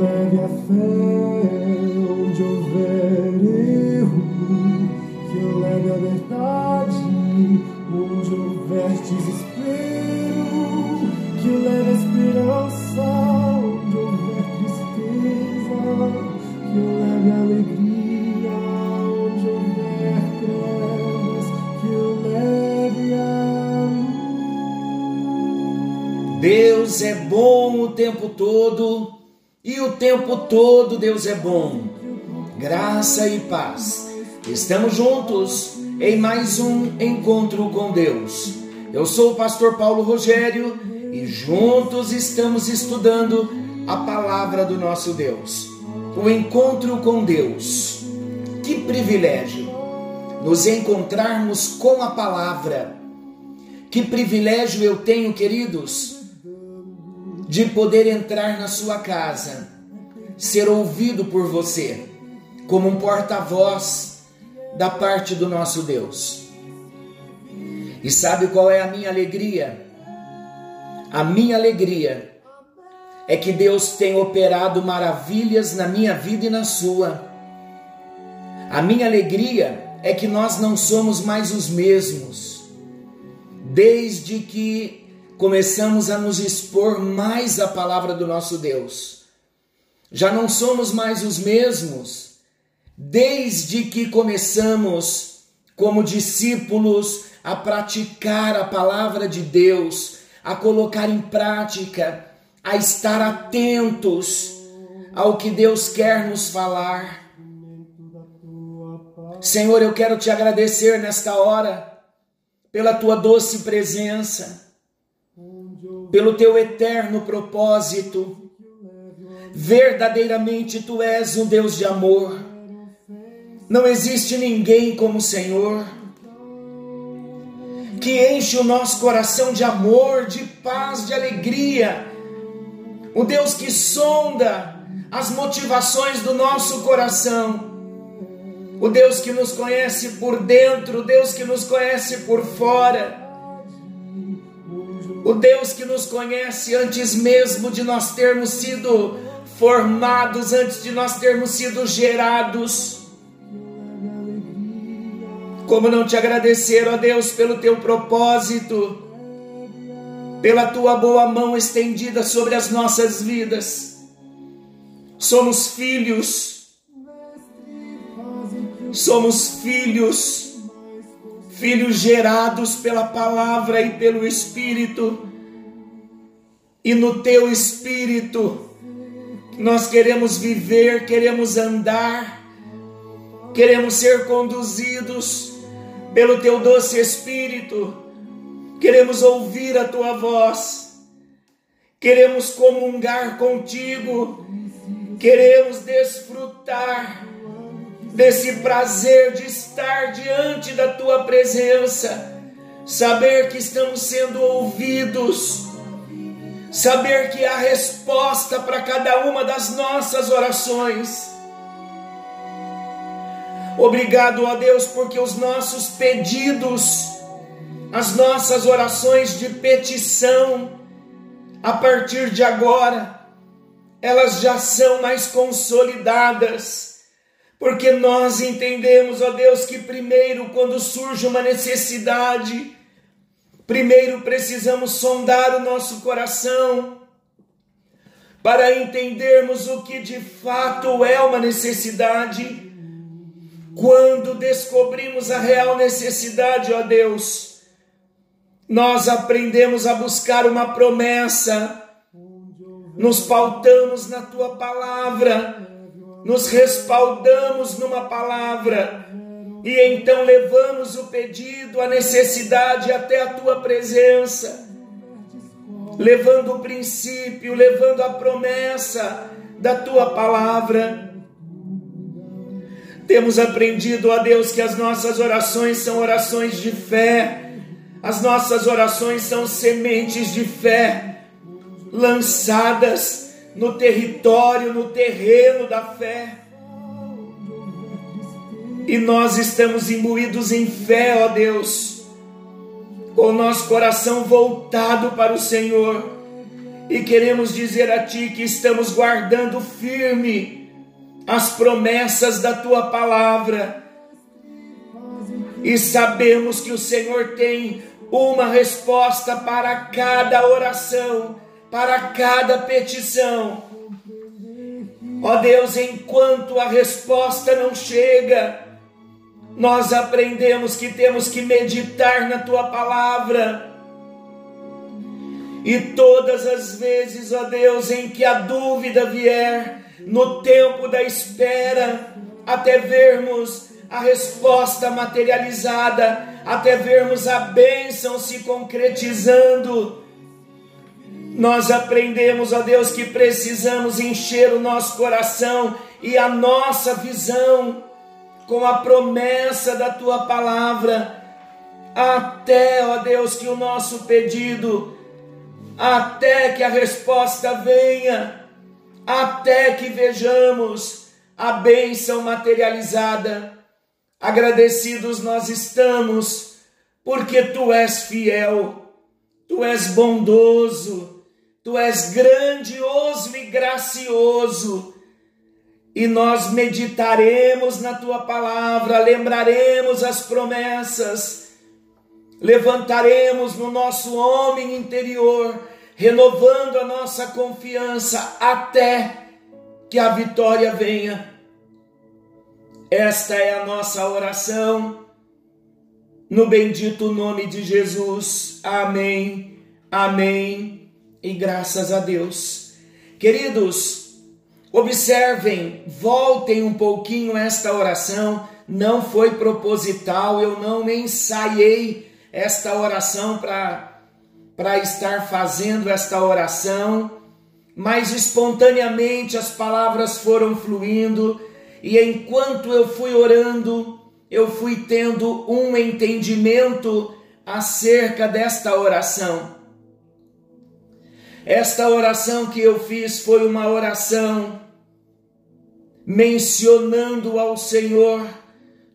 Leve a fé. Onde houver erro, que eu leve a verdade onde houver desespero, tempo todo Deus é bom. Graça e paz. Estamos juntos em mais um encontro com Deus. Eu sou o pastor Paulo Rogério e juntos estamos estudando a palavra do nosso Deus. O encontro com Deus. Que privilégio nos encontrarmos com a palavra. Que privilégio eu tenho, queridos, de poder entrar na sua casa, ser ouvido por você, como um porta-voz da parte do nosso Deus. E sabe qual é a minha alegria? A minha alegria é que Deus tem operado maravilhas na minha vida e na sua. A minha alegria é que nós não somos mais os mesmos. Desde que começamos a nos expor mais à palavra do nosso Deus. Já não somos mais os mesmos desde que começamos como discípulos a praticar a palavra de Deus, a colocar em prática, a estar atentos ao que Deus quer nos falar. Senhor, eu quero te agradecer nesta hora pela tua doce presença, pelo teu eterno propósito. Verdadeiramente tu és um Deus de amor não existe ninguém como o Senhor que enche o nosso coração de amor, de paz, de alegria. O Deus que sonda as motivações do nosso coração. O Deus que nos conhece por dentro, o Deus que nos conhece por fora. O Deus que nos conhece antes mesmo de nós termos sido formados, antes de nós termos sido gerados. Como não te agradecer, ó Deus, pelo teu propósito, pela tua boa mão estendida sobre as nossas vidas. Somos filhos, somos filhos, filhos gerados pela palavra e pelo Espírito, e no teu Espírito nós queremos viver, queremos andar, queremos ser conduzidos pelo teu doce Espírito, queremos ouvir a tua voz, queremos comungar contigo, queremos desfrutar desse prazer de estar diante da tua presença, saber que estamos sendo ouvidos, saber que há resposta para cada uma das nossas orações. Obrigado, ó Deus, porque os nossos pedidos, as nossas orações de petição, a partir de agora, elas já são mais consolidadas, porque nós entendemos, ó Deus, que primeiro, quando surge uma necessidade, primeiro precisamos sondar o nosso coração para entendermos o que de fato é uma necessidade. Quando descobrimos a real necessidade, ó Deus, nós aprendemos a buscar uma promessa, nos pautamos na tua palavra, nos respaldamos numa palavra, e então levamos o pedido, a necessidade até a tua presença. levando o princípio, levando a promessa da tua palavra. Temos aprendido, ó Deus, que as nossas orações são orações de fé, as nossas orações são sementes de fé lançadas no território, no terreno da fé. E nós estamos imbuídos em fé, ó Deus, com o nosso coração voltado para o Senhor, e queremos dizer a Ti que estamos guardando firme as promessas da Tua palavra, e sabemos que o Senhor tem uma resposta para cada oração, para cada petição. Ó Deus, enquanto a resposta não chega, nós aprendemos que temos que meditar na tua palavra. E todas as vezes, ó Deus, em que a dúvida vier, no tempo da espera, até vermos a resposta materializada, até vermos a bênção se concretizando, nós aprendemos, ó Deus, que precisamos encher o nosso coração e a nossa visão com a promessa da tua palavra, até, ó Deus, que o nosso pedido, até que a resposta venha, até que vejamos a bênção materializada. Agradecidos nós estamos, porque tu és fiel, tu és bondoso, tu és grandioso e gracioso e nós meditaremos na tua palavra, lembraremos as promessas, levantaremos no nosso homem interior, renovando a nossa confiança até que a vitória venha. Esta é a nossa oração, no bendito nome de Jesus. Amém, amém e graças a Deus. Queridos, Observem, voltem um pouquinho esta oração, não foi proposital, eu não ensaiei esta oração para estar fazendo esta oração, mas espontaneamente as palavras foram fluindo e enquanto eu fui orando, eu fui tendo um entendimento acerca desta oração. Esta oração que eu fiz foi uma oração mencionando ao Senhor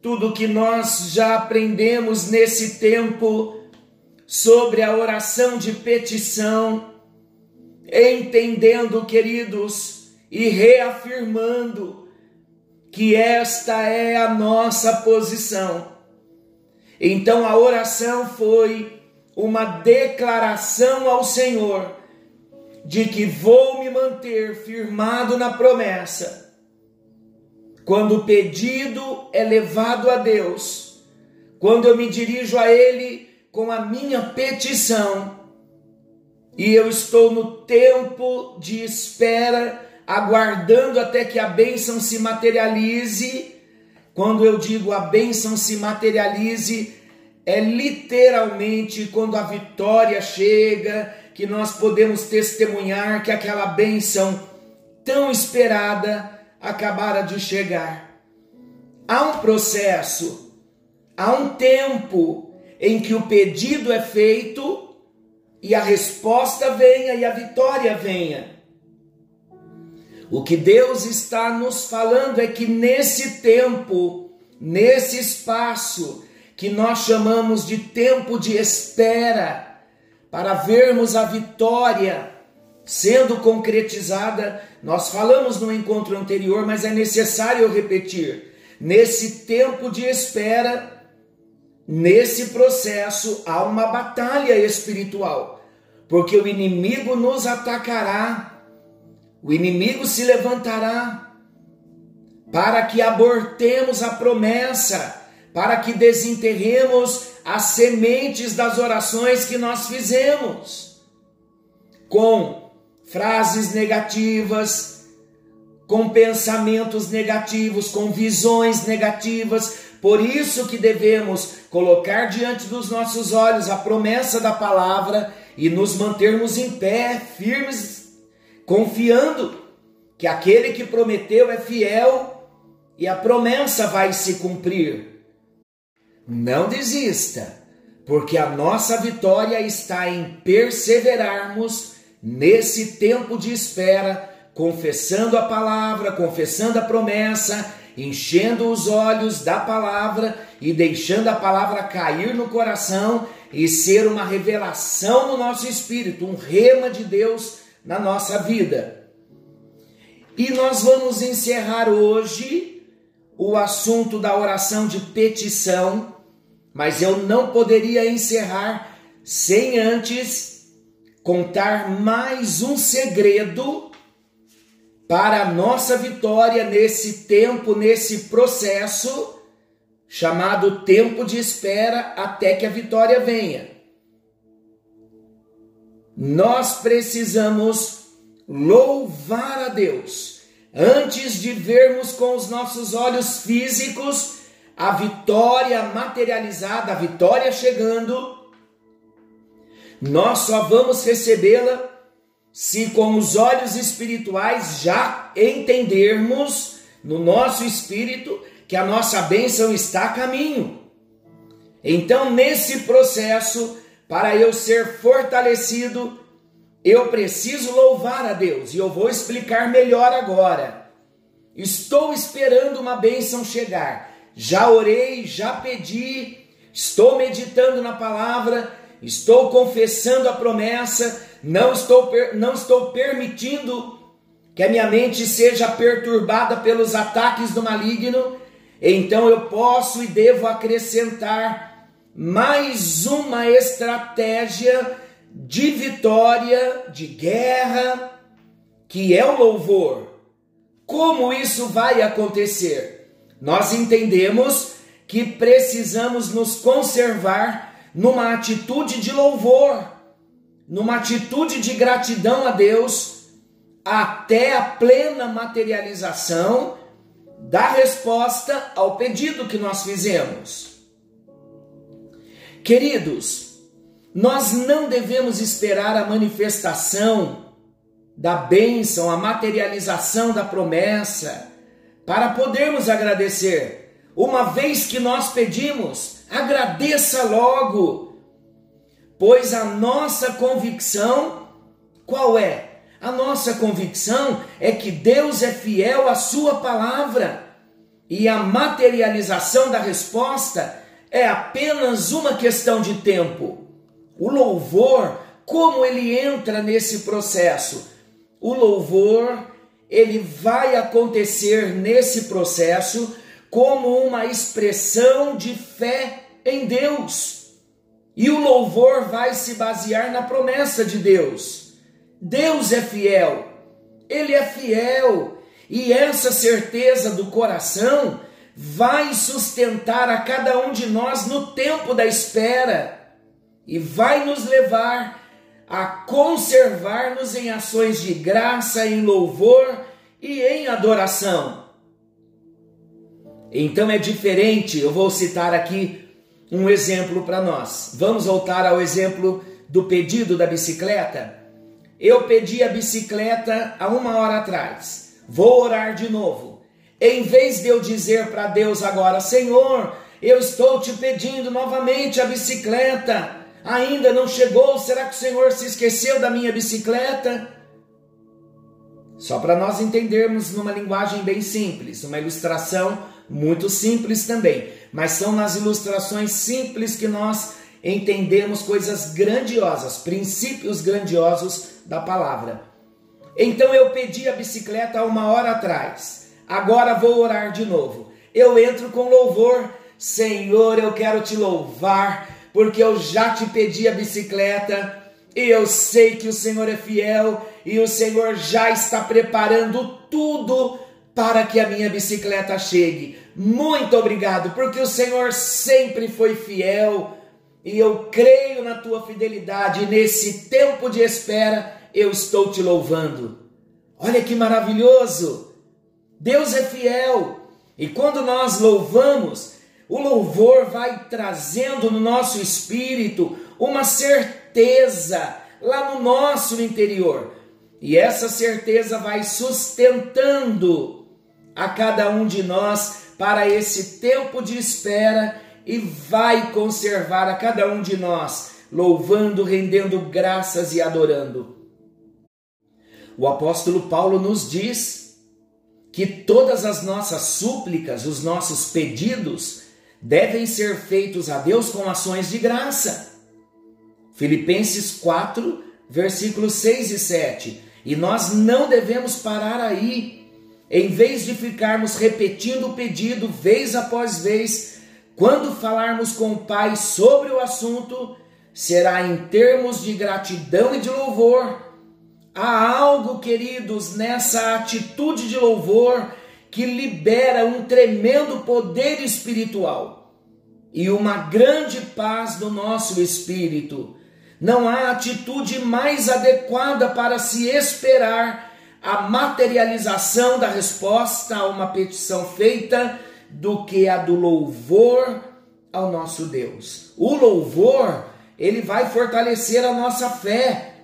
tudo que nós já aprendemos nesse tempo sobre a oração de petição, entendendo, queridos, e reafirmando que esta é a nossa posição. Então a oração foi uma declaração ao Senhor de que vou me manter firmado na promessa. Quando o pedido é levado a Deus, quando eu me dirijo a Ele com a minha petição, e eu estou no tempo de espera, aguardando até que a bênção se materialize. Quando eu digo a bênção se materialize, é literalmente quando a vitória chega, que nós podemos testemunhar que aquela bênção tão esperada acabara de chegar. Há um processo, há um tempo em que o pedido é feito e a resposta venha e a vitória venha. O que Deus está nos falando é que nesse tempo, nesse espaço que nós chamamos de tempo de espera, para vermos a vitória sendo concretizada. Nós falamos no encontro anterior, mas é necessário eu repetir. Nesse tempo de espera, nesse processo, há uma batalha espiritual, porque o inimigo nos atacará, o inimigo se levantará para que abortemos a promessa, para que desenterremos as sementes das orações que nós fizemos, com frases negativas, com pensamentos negativos, com visões negativas. Por isso que devemos colocar diante dos nossos olhos a promessa da palavra e nos mantermos em pé, firmes, confiando que aquele que prometeu é fiel e a promessa vai se cumprir. Não desista, porque a nossa vitória está em perseverarmos nesse tempo de espera, confessando a palavra, confessando a promessa, enchendo os olhos da palavra e deixando a palavra cair no coração e ser uma revelação no nosso espírito, um rema de Deus na nossa vida. E nós vamos encerrar hoje o assunto da oração de petição, mas eu não poderia encerrar sem antes contar mais um segredo para a nossa vitória nesse tempo, nesse processo chamado tempo de espera até que a vitória venha. Nós precisamos louvar a Deus antes de vermos com os nossos olhos físicos a vitória materializada, a vitória chegando. Nós só vamos recebê-la se com os olhos espirituais já entendermos no nosso espírito que a nossa bênção está a caminho. Então, nesse processo, para eu ser fortalecido, eu preciso louvar a Deus e eu vou explicar melhor agora. Estou esperando uma bênção chegar. Já orei, já pedi, estou meditando na palavra, estou confessando a promessa, não estou, não estou permitindo que a minha mente seja perturbada pelos ataques do maligno então eu posso e devo acrescentar mais uma estratégia de vitória, de guerra, que é o louvor. Como isso vai acontecer? Nós entendemos que precisamos nos conservar numa atitude de louvor, numa atitude de gratidão a Deus, até a plena materialização da resposta ao pedido que nós fizemos. Queridos, nós não devemos esperar a manifestação da bênção, a materialização da promessa, para podermos agradecer. Uma vez que nós pedimos, agradeça logo, pois a nossa convicção, qual é? A nossa convicção é que Deus é fiel à Sua palavra e a materialização da resposta é apenas uma questão de tempo. O louvor, como ele entra nesse processo? O louvor, ele vai acontecer nesse processo como uma expressão de fé em Deus. E o louvor vai se basear na promessa de Deus. Deus é fiel, Ele é fiel, e essa certeza do coração vai sustentar a cada um de nós no tempo da espera e vai nos levar a conservar-nos em ações de graça, em louvor e em adoração. Então é diferente, eu vou citar aqui um exemplo para nós. Vamos voltar ao exemplo do pedido da bicicleta. Eu pedi a bicicleta há uma hora atrás. Vou orar de novo. Em vez de eu dizer para Deus agora, Senhor, eu estou te pedindo novamente a bicicleta. Ainda não chegou? Será que o Senhor se esqueceu da minha bicicleta? Só para nós entendermos numa linguagem bem simples, uma ilustração muito simples também, mas são nas ilustrações simples que nós entendemos coisas grandiosas, princípios grandiosos da palavra. Então eu pedi a bicicleta uma hora atrás. Agora vou orar de novo. Eu entro com louvor. Senhor, eu quero te louvar, porque eu já te pedi a bicicleta e eu sei que o Senhor é fiel e o Senhor já está preparando tudo para que a minha bicicleta chegue. Muito obrigado, porque o Senhor sempre foi fiel e eu creio na tua fidelidade. nesse tempo de espera, eu estou te louvando. Olha que maravilhoso! Deus é fiel. E quando nós louvamos, o louvor vai trazendo no nosso espírito uma certeza lá no nosso interior. E essa certeza vai sustentando a cada um de nós para esse tempo de espera e vai conservar a cada um de nós, louvando, rendendo graças e adorando. O apóstolo Paulo nos diz que todas as nossas súplicas, os nossos pedidos, devem ser feitos a Deus com ações de graça. Filipenses 4, versículos 6 e 7. E nós não devemos parar aí. Em vez de ficarmos repetindo o pedido vez após vez, quando falarmos com o Pai sobre o assunto, será em termos de gratidão e de louvor. Há algo, queridos, nessa atitude de louvor que libera um tremendo poder espiritual e uma grande paz no nosso espírito. Não há atitude mais adequada para se esperar a materialização da resposta a uma petição feita do que a do louvor ao nosso Deus. O louvor, ele vai fortalecer a nossa fé.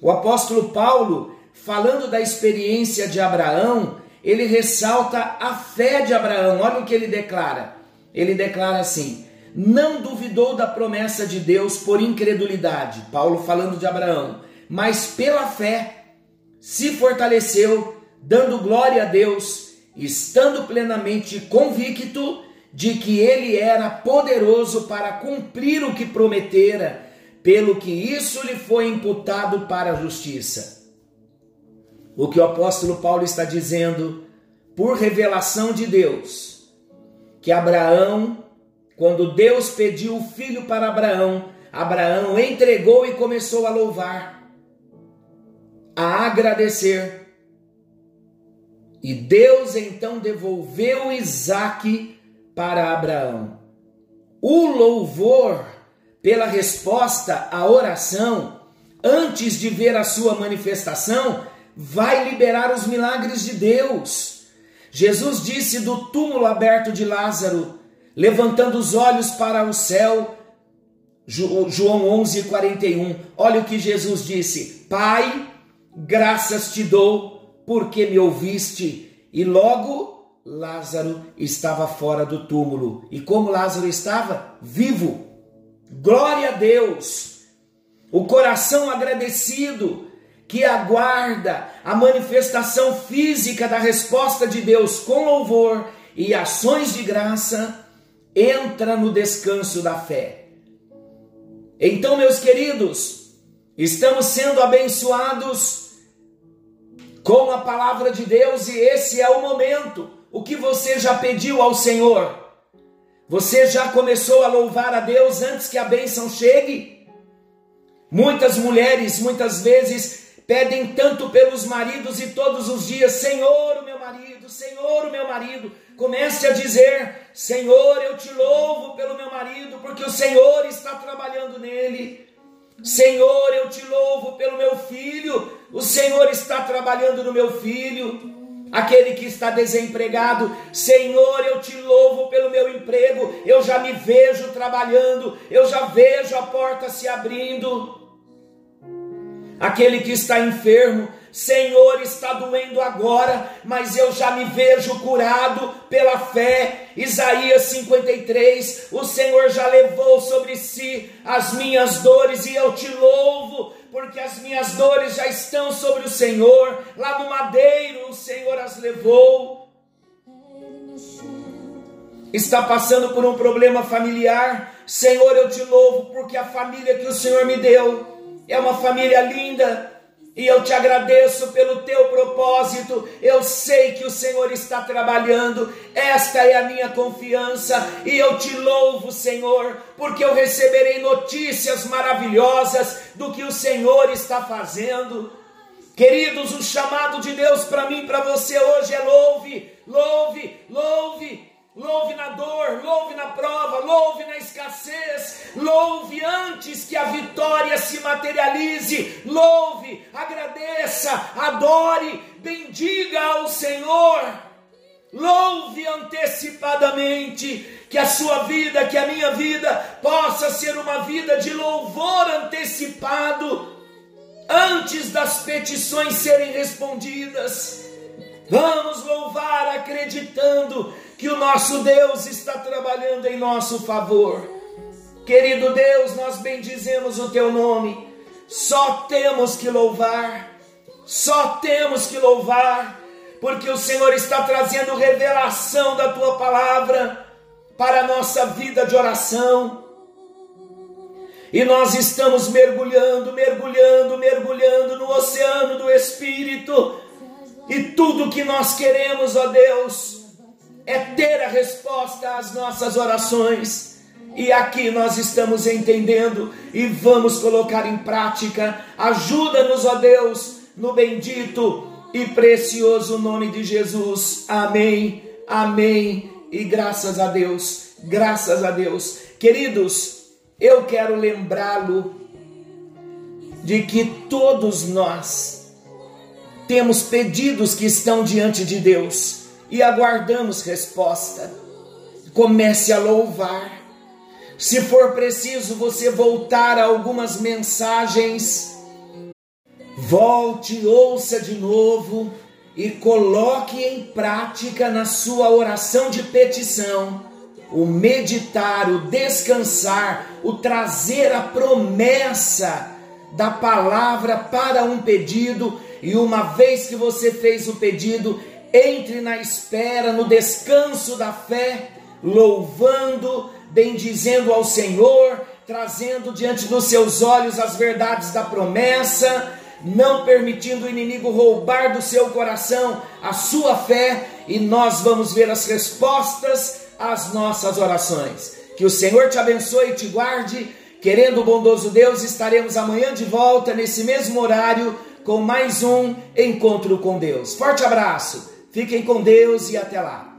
O apóstolo Paulo, falando da experiência de Abraão, ele ressalta a fé de Abraão. Olha o que ele declara. Ele declara assim: não duvidou da promessa de Deus por incredulidade, Paulo falando de Abraão, mas pela fé se fortaleceu, dando glória a Deus, estando plenamente convicto de que ele era poderoso para cumprir o que prometera, pelo que isso lhe foi imputado para a justiça. O que o apóstolo Paulo está dizendo, por revelação de Deus, que Abraão quando Deus pediu o filho para Abraão, Abraão entregou e começou a louvar, a agradecer. E Deus então devolveu Isaac para Abraão. O louvor pela resposta à oração, antes de ver a sua manifestação, vai liberar os milagres de Deus. Jesus disse do túmulo aberto de Lázaro: levantando os olhos para o céu. João 11, 41. Olha o que Jesus disse: Pai, graças te dou, porque me ouviste. E logo Lázaro estava fora do túmulo. E como Lázaro estava? Vivo. Glória a Deus. O coração agradecido que aguarda a manifestação física da resposta de Deus com louvor e ações de graça entra no descanso da fé. Então, meus queridos, estamos sendo abençoados com a palavra de Deus e esse é o momento. O que você já pediu ao Senhor? Você já começou a louvar a Deus antes que a bênção chegue? Muitas mulheres, muitas vezes, pedem tanto pelos maridos e todos os dias: Senhor, o meu marido, Senhor, o meu marido. Comece a dizer: Senhor, eu te louvo pelo meu marido, porque o Senhor está trabalhando nele. Senhor, eu te louvo pelo meu filho, o Senhor está trabalhando no meu filho. Aquele que está desempregado, Senhor, eu te louvo pelo meu emprego, eu já me vejo trabalhando, eu já vejo a porta se abrindo. Aquele que está enfermo, Senhor, está doendo agora, mas eu já me vejo curado pela fé. Isaías 53: O Senhor já levou sobre si as minhas dores e eu te louvo, porque as minhas dores já estão sobre o Senhor. Lá no madeiro, o Senhor as levou. Está passando por um problema familiar, Senhor, eu te louvo, porque a família que o Senhor me deu é uma família linda e eu te agradeço pelo teu propósito. Eu sei que o Senhor está trabalhando. Esta é a minha confiança. E eu te louvo, Senhor, porque eu receberei notícias maravilhosas do que o Senhor está fazendo. Queridos, o chamado de Deus para mim, para você hoje é louve, louve, louve, Louve na dor, louve na prova, louve na escassez, louve antes que a vitória se materialize. Louve, agradeça, adore, bendiga ao Senhor. Louve antecipadamente, que a sua vida, que a minha vida possa ser uma vida de louvor antecipado antes das petições serem respondidas. Vamos louvar acreditando que o nosso Deus está trabalhando em nosso favor. Querido Deus, nós bendizemos o teu nome. Só temos que louvar. Só temos que louvar, porque o Senhor está trazendo revelação da tua palavra para a nossa vida de oração. E nós estamos mergulhando, mergulhando, mergulhando no oceano do Espírito. E tudo que nós queremos, ó Deus, é ter a resposta às nossas orações. E aqui nós estamos entendendo e vamos colocar em prática. Ajuda-nos, ó Deus, no bendito e precioso nome de Jesus. Amém, amém. E graças a Deus, graças a Deus. Queridos, eu quero lembrá-lo de que todos nós temos pedidos que estão diante de Deus e aguardamos resposta. Comece a louvar. Se for preciso você voltar a algumas mensagens, volte, ouça de novo e coloque em prática na sua oração de petição o meditar, o descansar, o trazer a promessa da palavra para um pedido, e uma vez que você fez o pedido, entre na espera, no descanso da fé, louvando, bendizendo ao Senhor, trazendo diante dos seus olhos as verdades da promessa, não permitindo o inimigo roubar do seu coração a sua fé, e nós vamos ver as respostas as nossas orações. Que o Senhor te abençoe e te guarde. Querendo o bondoso Deus, estaremos amanhã de volta nesse mesmo horário com mais um encontro com Deus. Forte abraço, fiquem com Deus e até lá.